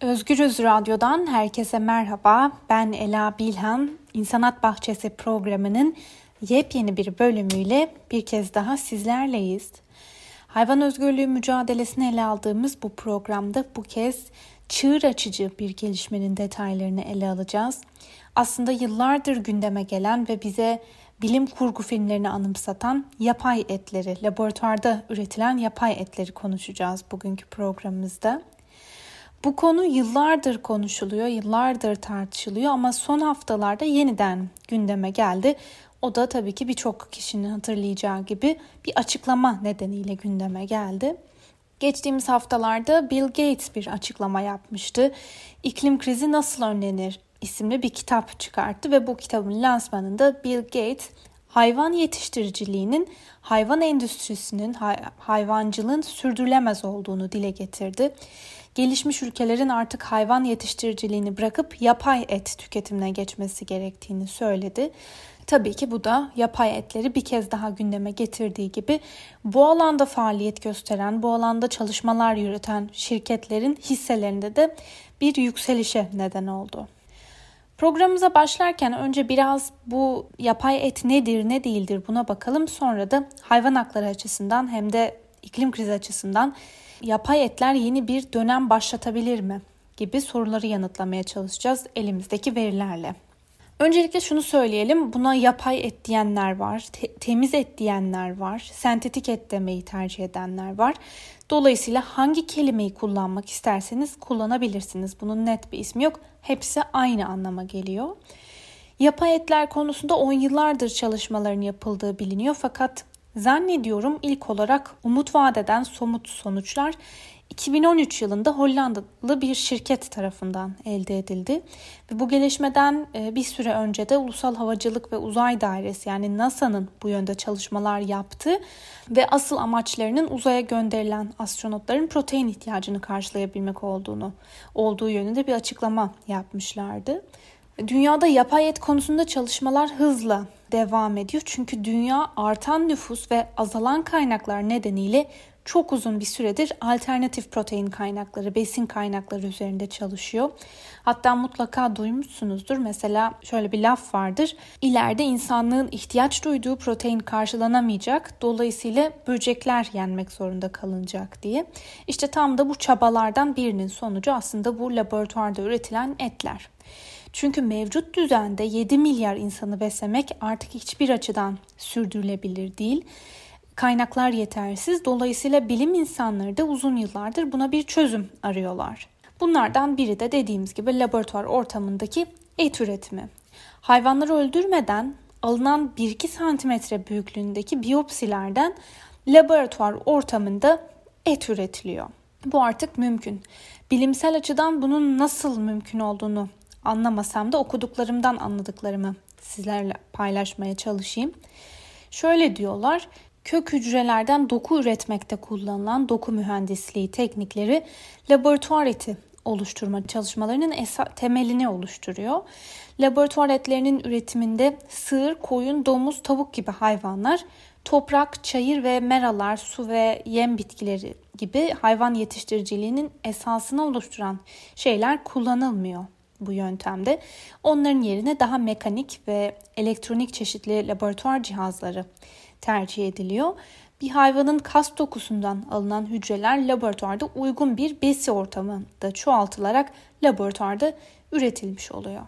Özgürüz Radyo'dan herkese merhaba. Ben Ela Bilhan. İnsanat Bahçesi programının yepyeni bir bölümüyle bir kez daha sizlerleyiz. Hayvan özgürlüğü mücadelesini ele aldığımız bu programda bu kez çığır açıcı bir gelişmenin detaylarını ele alacağız. Aslında yıllardır gündeme gelen ve bize bilim kurgu filmlerini anımsatan yapay etleri, laboratuvarda üretilen yapay etleri konuşacağız bugünkü programımızda. Bu konu yıllardır konuşuluyor, yıllardır tartışılıyor ama son haftalarda yeniden gündeme geldi. O da tabii ki birçok kişinin hatırlayacağı gibi bir açıklama nedeniyle gündeme geldi. Geçtiğimiz haftalarda Bill Gates bir açıklama yapmıştı. İklim krizi nasıl önlenir isimli bir kitap çıkarttı ve bu kitabın lansmanında Bill Gates hayvan yetiştiriciliğinin hayvan endüstrisinin hayvancılığın sürdürülemez olduğunu dile getirdi gelişmiş ülkelerin artık hayvan yetiştiriciliğini bırakıp yapay et tüketimine geçmesi gerektiğini söyledi. Tabii ki bu da yapay etleri bir kez daha gündeme getirdiği gibi bu alanda faaliyet gösteren, bu alanda çalışmalar yürüten şirketlerin hisselerinde de bir yükselişe neden oldu. Programımıza başlarken önce biraz bu yapay et nedir, ne değildir buna bakalım. Sonra da hayvan hakları açısından hem de iklim krizi açısından yapay etler yeni bir dönem başlatabilir mi? gibi soruları yanıtlamaya çalışacağız elimizdeki verilerle. Öncelikle şunu söyleyelim. Buna yapay et diyenler var, te- temiz et diyenler var, sentetik et demeyi tercih edenler var. Dolayısıyla hangi kelimeyi kullanmak isterseniz kullanabilirsiniz. Bunun net bir ismi yok. Hepsi aynı anlama geliyor. Yapay etler konusunda 10 yıllardır çalışmaların yapıldığı biliniyor fakat Zannediyorum ilk olarak umut vadeden somut sonuçlar 2013 yılında Hollandalı bir şirket tarafından elde edildi. Ve bu gelişmeden e, bir süre önce de Ulusal Havacılık ve Uzay Dairesi yani NASA'nın bu yönde çalışmalar yaptı ve asıl amaçlarının uzaya gönderilen astronotların protein ihtiyacını karşılayabilmek olduğunu olduğu yönünde bir açıklama yapmışlardı. Dünyada yapay et konusunda çalışmalar hızla devam ediyor. Çünkü dünya artan nüfus ve azalan kaynaklar nedeniyle çok uzun bir süredir alternatif protein kaynakları, besin kaynakları üzerinde çalışıyor. Hatta mutlaka duymuşsunuzdur. Mesela şöyle bir laf vardır. İleride insanlığın ihtiyaç duyduğu protein karşılanamayacak. Dolayısıyla böcekler yenmek zorunda kalınacak diye. İşte tam da bu çabalardan birinin sonucu aslında bu laboratuvarda üretilen etler. Çünkü mevcut düzende 7 milyar insanı beslemek artık hiçbir açıdan sürdürülebilir değil. Kaynaklar yetersiz. Dolayısıyla bilim insanları da uzun yıllardır buna bir çözüm arıyorlar. Bunlardan biri de dediğimiz gibi laboratuvar ortamındaki et üretimi. Hayvanları öldürmeden alınan 1-2 santimetre büyüklüğündeki biyopsilerden laboratuvar ortamında et üretiliyor. Bu artık mümkün. Bilimsel açıdan bunun nasıl mümkün olduğunu anlamasam da okuduklarımdan anladıklarımı sizlerle paylaşmaya çalışayım. Şöyle diyorlar, kök hücrelerden doku üretmekte kullanılan doku mühendisliği teknikleri laboratuvar eti oluşturma çalışmalarının esa- temelini oluşturuyor. Laboratuvar etlerinin üretiminde sığır, koyun, domuz, tavuk gibi hayvanlar, toprak, çayır ve meralar, su ve yem bitkileri gibi hayvan yetiştiriciliğinin esasını oluşturan şeyler kullanılmıyor bu yöntemde. Onların yerine daha mekanik ve elektronik çeşitli laboratuvar cihazları tercih ediliyor. Bir hayvanın kas dokusundan alınan hücreler laboratuvarda uygun bir besi ortamında çoğaltılarak laboratuvarda üretilmiş oluyor.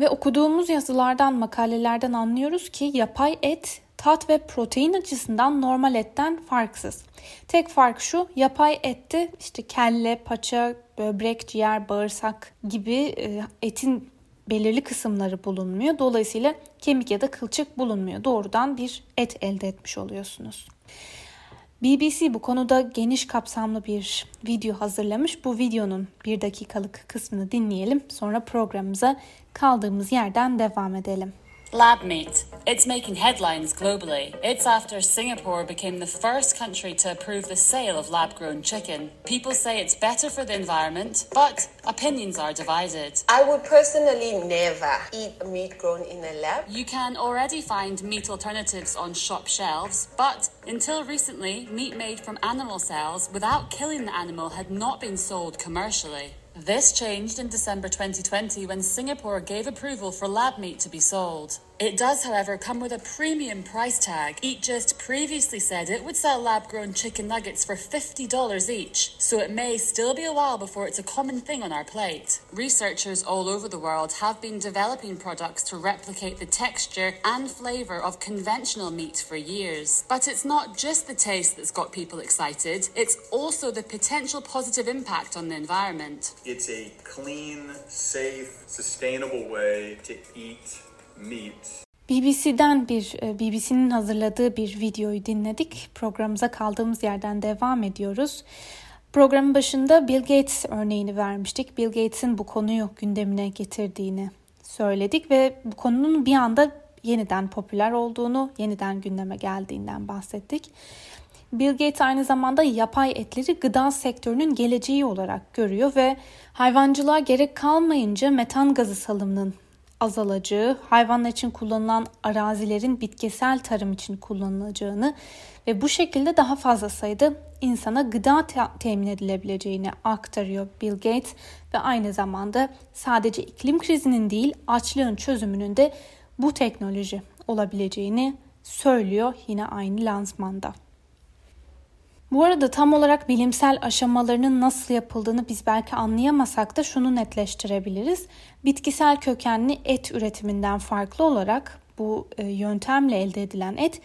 Ve okuduğumuz yazılardan, makalelerden anlıyoruz ki yapay et tat ve protein açısından normal etten farksız. Tek fark şu yapay ette işte kelle, paça, böbrek, ciğer, bağırsak gibi e, etin belirli kısımları bulunmuyor. Dolayısıyla kemik ya da kılçık bulunmuyor. Doğrudan bir et elde etmiş oluyorsunuz. BBC bu konuda geniş kapsamlı bir video hazırlamış. Bu videonun bir dakikalık kısmını dinleyelim. Sonra programımıza kaldığımız yerden devam edelim. Lab meat. It's making headlines globally. It's after Singapore became the first country to approve the sale of lab grown chicken. People say it's better for the environment, but opinions are divided. I would personally never eat meat grown in a lab. You can already find meat alternatives on shop shelves, but until recently, meat made from animal cells without killing the animal had not been sold commercially. This changed in December 2020 when Singapore gave approval for lab meat to be sold. It does, however, come with a premium price tag. Eat Just previously said it would sell lab grown chicken nuggets for $50 each, so it may still be a while before it's a common thing on our plate. Researchers all over the world have been developing products to replicate the texture and flavour of conventional meat for years. But it's not just the taste that's got people excited, it's also the potential positive impact on the environment. It's a clean, safe, sustainable way to eat meat. BBC'den bir e, BBC'nin hazırladığı bir videoyu dinledik. Programımıza kaldığımız yerden devam ediyoruz. Programın başında Bill Gates örneğini vermiştik. Bill Gates'in bu konuyu gündemine getirdiğini söyledik ve bu konunun bir anda yeniden popüler olduğunu, yeniden gündeme geldiğinden bahsettik. Bill Gates aynı zamanda yapay etleri gıda sektörünün geleceği olarak görüyor ve hayvancılığa gerek kalmayınca metan gazı salımının azalacağı, hayvanlar için kullanılan arazilerin bitkisel tarım için kullanılacağını ve bu şekilde daha fazla sayıda insana gıda te- temin edilebileceğini aktarıyor Bill Gates ve aynı zamanda sadece iklim krizinin değil açlığın çözümünün de bu teknoloji olabileceğini söylüyor yine aynı lansmanda. Bu arada tam olarak bilimsel aşamalarının nasıl yapıldığını biz belki anlayamasak da şunu netleştirebiliriz. Bitkisel kökenli et üretiminden farklı olarak bu e, yöntemle elde edilen et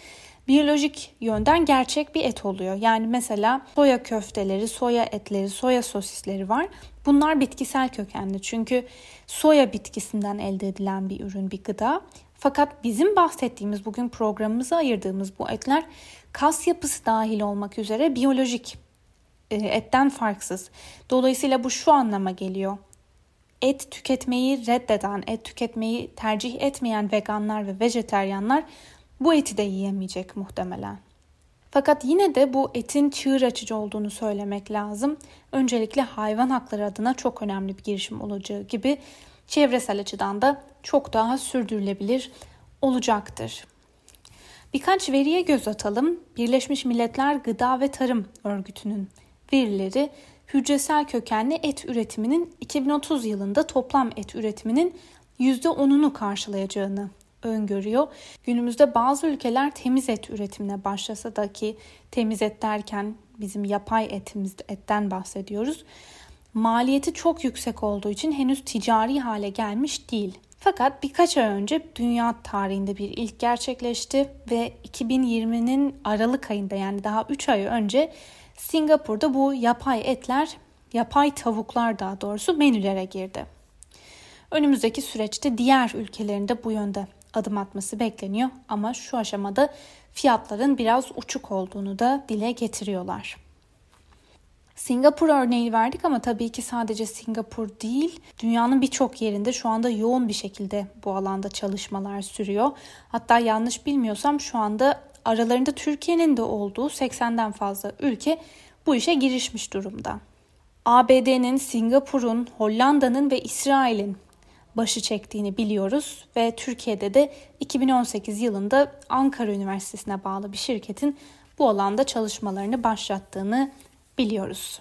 biyolojik yönden gerçek bir et oluyor. Yani mesela soya köfteleri, soya etleri, soya sosisleri var. Bunlar bitkisel kökenli çünkü soya bitkisinden elde edilen bir ürün, bir gıda. Fakat bizim bahsettiğimiz bugün programımıza ayırdığımız bu etler kas yapısı dahil olmak üzere biyolojik e, etten farksız. Dolayısıyla bu şu anlama geliyor. Et tüketmeyi reddeden, et tüketmeyi tercih etmeyen veganlar ve vejeteryanlar bu eti de yiyemeyecek muhtemelen. Fakat yine de bu etin çığır açıcı olduğunu söylemek lazım. Öncelikle hayvan hakları adına çok önemli bir girişim olacağı gibi çevresel açıdan da çok daha sürdürülebilir olacaktır. Birkaç veriye göz atalım. Birleşmiş Milletler Gıda ve Tarım Örgütü'nün verileri hücresel kökenli et üretiminin 2030 yılında toplam et üretiminin %10'unu karşılayacağını öngörüyor. Günümüzde bazı ülkeler temiz et üretimine başlasa da ki temiz et derken bizim yapay etimiz etten bahsediyoruz. Maliyeti çok yüksek olduğu için henüz ticari hale gelmiş değil. Fakat birkaç ay önce dünya tarihinde bir ilk gerçekleşti ve 2020'nin Aralık ayında yani daha 3 ay önce Singapur'da bu yapay etler, yapay tavuklar daha doğrusu menülere girdi. Önümüzdeki süreçte diğer ülkelerinde bu yönde adım atması bekleniyor ama şu aşamada fiyatların biraz uçuk olduğunu da dile getiriyorlar. Singapur örneği verdik ama tabii ki sadece Singapur değil, dünyanın birçok yerinde şu anda yoğun bir şekilde bu alanda çalışmalar sürüyor. Hatta yanlış bilmiyorsam şu anda aralarında Türkiye'nin de olduğu 80'den fazla ülke bu işe girişmiş durumda. ABD'nin, Singapur'un, Hollanda'nın ve İsrail'in başı çektiğini biliyoruz ve Türkiye'de de 2018 yılında Ankara Üniversitesi'ne bağlı bir şirketin bu alanda çalışmalarını başlattığını biliyoruz.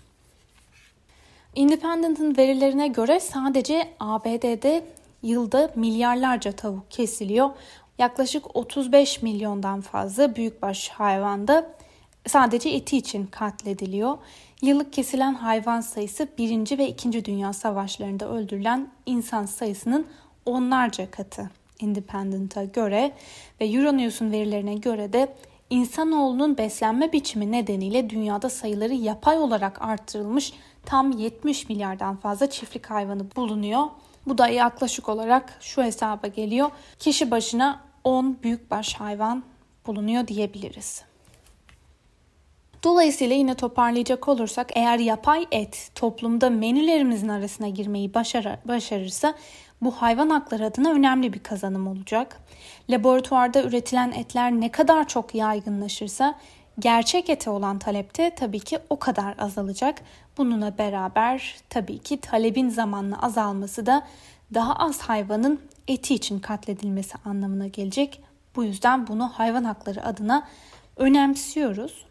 Independent'ın verilerine göre sadece ABD'de yılda milyarlarca tavuk kesiliyor. Yaklaşık 35 milyondan fazla büyükbaş hayvanda sadece eti için katlediliyor. Yıllık kesilen hayvan sayısı 1. ve 2. Dünya Savaşlarında öldürülen insan sayısının onlarca katı Independent'a göre ve Euronews'un verilerine göre de İnsanoğlunun beslenme biçimi nedeniyle dünyada sayıları yapay olarak arttırılmış tam 70 milyardan fazla çiftlik hayvanı bulunuyor. Bu da yaklaşık olarak şu hesaba geliyor. Kişi başına 10 büyükbaş hayvan bulunuyor diyebiliriz. Dolayısıyla yine toparlayacak olursak eğer yapay et toplumda menülerimizin arasına girmeyi başarı, başarırsa bu hayvan hakları adına önemli bir kazanım olacak. Laboratuvarda üretilen etler ne kadar çok yaygınlaşırsa gerçek ete olan talepte tabii ki o kadar azalacak. Bununla beraber tabii ki talebin zamanla azalması da daha az hayvanın eti için katledilmesi anlamına gelecek. Bu yüzden bunu hayvan hakları adına önemsiyoruz.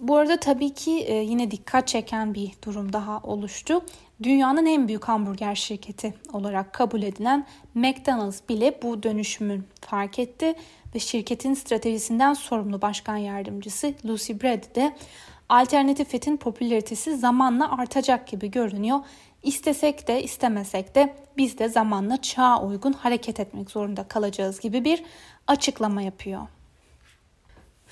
Bu arada tabii ki e, yine dikkat çeken bir durum daha oluştu. Dünyanın en büyük hamburger şirketi olarak kabul edilen McDonald's bile bu dönüşümü fark etti ve şirketin stratejisinden sorumlu başkan yardımcısı Lucy Brady de alternatif etin popülaritesi zamanla artacak gibi görünüyor. İstesek de istemesek de biz de zamanla çağa uygun hareket etmek zorunda kalacağız gibi bir açıklama yapıyor.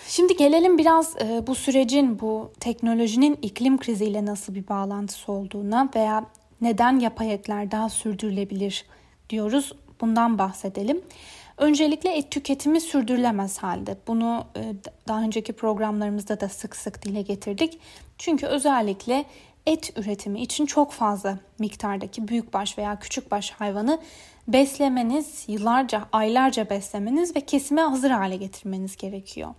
Şimdi gelelim biraz e, bu sürecin, bu teknolojinin iklim kriziyle nasıl bir bağlantısı olduğuna veya neden yapay etler daha sürdürülebilir diyoruz. Bundan bahsedelim. Öncelikle et tüketimi sürdürülemez halde. Bunu e, daha önceki programlarımızda da sık sık dile getirdik. Çünkü özellikle et üretimi için çok fazla miktardaki büyükbaş veya küçükbaş hayvanı beslemeniz, yıllarca, aylarca beslemeniz ve kesime hazır hale getirmeniz gerekiyor.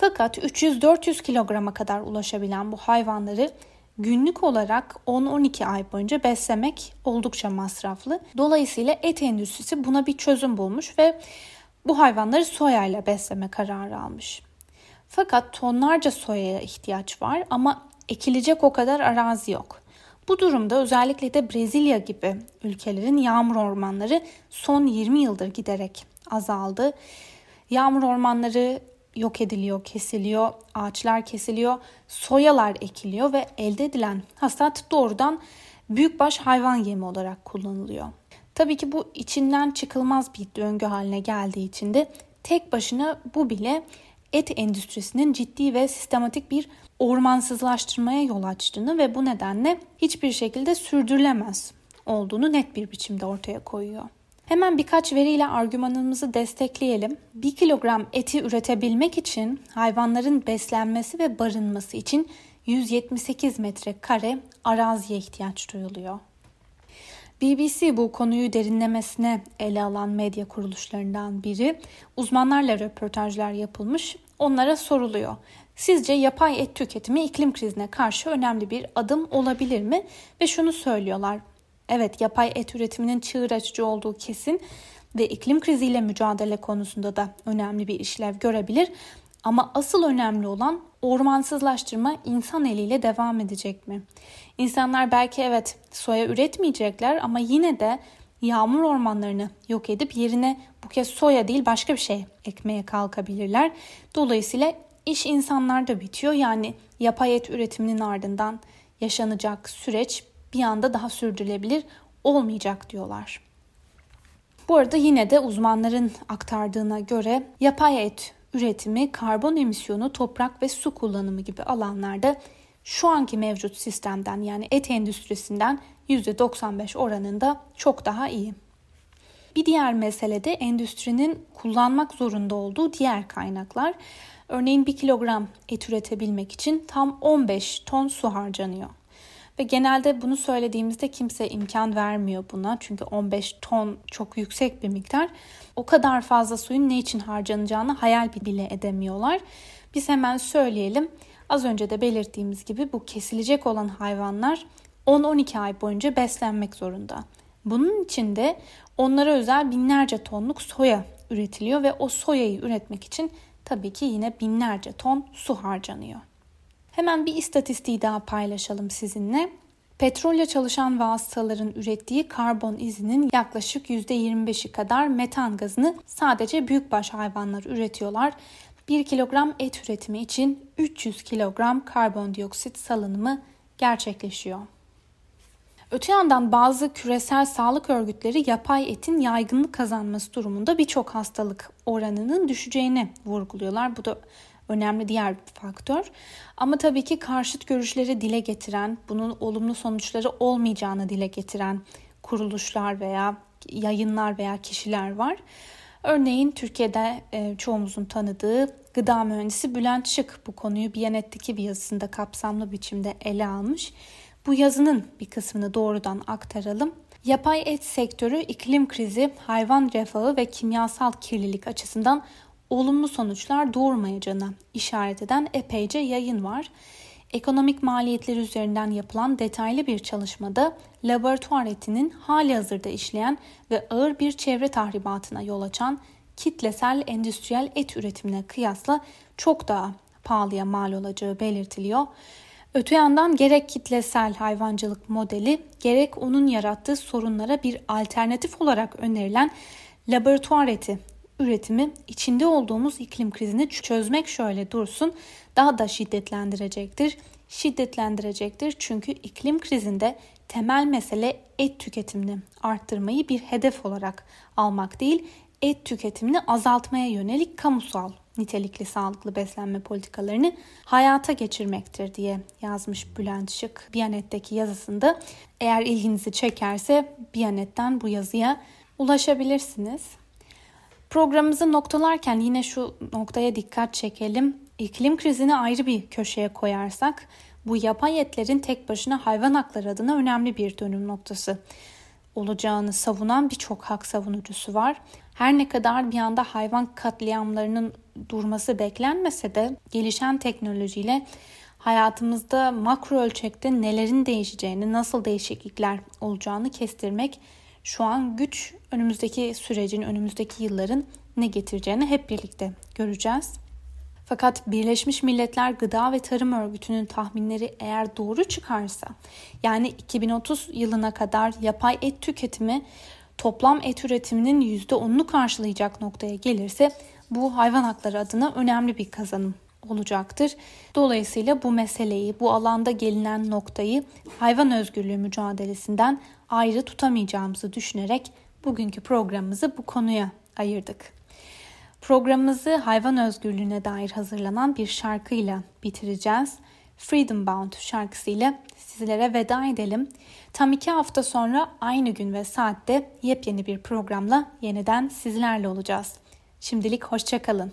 Fakat 300-400 kilograma kadar ulaşabilen bu hayvanları günlük olarak 10-12 ay boyunca beslemek oldukça masraflı. Dolayısıyla et endüstrisi buna bir çözüm bulmuş ve bu hayvanları soyayla besleme kararı almış. Fakat tonlarca soyaya ihtiyaç var ama ekilecek o kadar arazi yok. Bu durumda özellikle de Brezilya gibi ülkelerin yağmur ormanları son 20 yıldır giderek azaldı. Yağmur ormanları yok ediliyor, kesiliyor, ağaçlar kesiliyor, soyalar ekiliyor ve elde edilen hasat doğrudan büyükbaş hayvan yemi olarak kullanılıyor. Tabii ki bu içinden çıkılmaz bir döngü haline geldiği için de tek başına bu bile et endüstrisinin ciddi ve sistematik bir ormansızlaştırmaya yol açtığını ve bu nedenle hiçbir şekilde sürdürülemez olduğunu net bir biçimde ortaya koyuyor. Hemen birkaç veriyle argümanımızı destekleyelim. 1 kilogram eti üretebilmek için hayvanların beslenmesi ve barınması için 178 metrekare araziye ihtiyaç duyuluyor. BBC bu konuyu derinlemesine ele alan medya kuruluşlarından biri. Uzmanlarla röportajlar yapılmış. Onlara soruluyor. Sizce yapay et tüketimi iklim krizine karşı önemli bir adım olabilir mi? Ve şunu söylüyorlar. Evet yapay et üretiminin çığır açıcı olduğu kesin ve iklim kriziyle mücadele konusunda da önemli bir işlev görebilir. Ama asıl önemli olan ormansızlaştırma insan eliyle devam edecek mi? İnsanlar belki evet soya üretmeyecekler ama yine de yağmur ormanlarını yok edip yerine bu kez soya değil başka bir şey ekmeye kalkabilirler. Dolayısıyla iş insanlarda bitiyor. Yani yapay et üretiminin ardından yaşanacak süreç bir anda daha sürdürülebilir olmayacak diyorlar. Bu arada yine de uzmanların aktardığına göre yapay et üretimi, karbon emisyonu, toprak ve su kullanımı gibi alanlarda şu anki mevcut sistemden yani et endüstrisinden %95 oranında çok daha iyi. Bir diğer mesele de endüstrinin kullanmak zorunda olduğu diğer kaynaklar. Örneğin 1 kilogram et üretebilmek için tam 15 ton su harcanıyor. Ve genelde bunu söylediğimizde kimse imkan vermiyor buna. Çünkü 15 ton çok yüksek bir miktar. O kadar fazla suyun ne için harcanacağını hayal bile edemiyorlar. Biz hemen söyleyelim. Az önce de belirttiğimiz gibi bu kesilecek olan hayvanlar 10-12 ay boyunca beslenmek zorunda. Bunun için de onlara özel binlerce tonluk soya üretiliyor ve o soyayı üretmek için tabii ki yine binlerce ton su harcanıyor. Hemen bir istatistiği daha paylaşalım sizinle. Petrolle çalışan vasıtaların ürettiği karbon izinin yaklaşık %25'i kadar metan gazını sadece büyükbaş hayvanlar üretiyorlar. 1 kilogram et üretimi için 300 kilogram karbondioksit salınımı gerçekleşiyor. Öte yandan bazı küresel sağlık örgütleri yapay etin yaygınlık kazanması durumunda birçok hastalık oranının düşeceğini vurguluyorlar. Bu da önemli diğer bir faktör. Ama tabii ki karşıt görüşleri dile getiren, bunun olumlu sonuçları olmayacağını dile getiren kuruluşlar veya yayınlar veya kişiler var. Örneğin Türkiye'de e, çoğumuzun tanıdığı gıda mühendisi Bülent Şık bu konuyu Biyanet'teki bir yazısında kapsamlı biçimde ele almış. Bu yazının bir kısmını doğrudan aktaralım. Yapay et sektörü iklim krizi, hayvan refahı ve kimyasal kirlilik açısından olumlu sonuçlar doğurmayacağına işaret eden epeyce yayın var. Ekonomik maliyetler üzerinden yapılan detaylı bir çalışmada laboratuvar etinin hali hazırda işleyen ve ağır bir çevre tahribatına yol açan kitlesel endüstriyel et üretimine kıyasla çok daha pahalıya mal olacağı belirtiliyor. Öte yandan gerek kitlesel hayvancılık modeli gerek onun yarattığı sorunlara bir alternatif olarak önerilen laboratuvar eti üretimi içinde olduğumuz iklim krizini çözmek şöyle dursun daha da şiddetlendirecektir. Şiddetlendirecektir çünkü iklim krizinde temel mesele et tüketimini arttırmayı bir hedef olarak almak değil, et tüketimini azaltmaya yönelik kamusal nitelikli sağlıklı beslenme politikalarını hayata geçirmektir diye yazmış Bülent Şık Biyanet'teki yazısında. Eğer ilginizi çekerse Biyanet'ten bu yazıya ulaşabilirsiniz. Programımızı noktalarken yine şu noktaya dikkat çekelim. İklim krizini ayrı bir köşeye koyarsak bu yapay etlerin tek başına hayvan hakları adına önemli bir dönüm noktası olacağını savunan birçok hak savunucusu var. Her ne kadar bir anda hayvan katliamlarının durması beklenmese de gelişen teknolojiyle hayatımızda makro ölçekte nelerin değişeceğini, nasıl değişiklikler olacağını kestirmek şu an güç önümüzdeki sürecin, önümüzdeki yılların ne getireceğini hep birlikte göreceğiz. Fakat Birleşmiş Milletler Gıda ve Tarım Örgütü'nün tahminleri eğer doğru çıkarsa yani 2030 yılına kadar yapay et tüketimi toplam et üretiminin %10'unu karşılayacak noktaya gelirse bu hayvan hakları adına önemli bir kazanım olacaktır. Dolayısıyla bu meseleyi, bu alanda gelinen noktayı hayvan özgürlüğü mücadelesinden ayrı tutamayacağımızı düşünerek bugünkü programımızı bu konuya ayırdık. Programımızı hayvan özgürlüğüne dair hazırlanan bir şarkıyla bitireceğiz. Freedom Bound şarkısıyla sizlere veda edelim. Tam iki hafta sonra aynı gün ve saatte yepyeni bir programla yeniden sizlerle olacağız. Şimdilik hoşçakalın.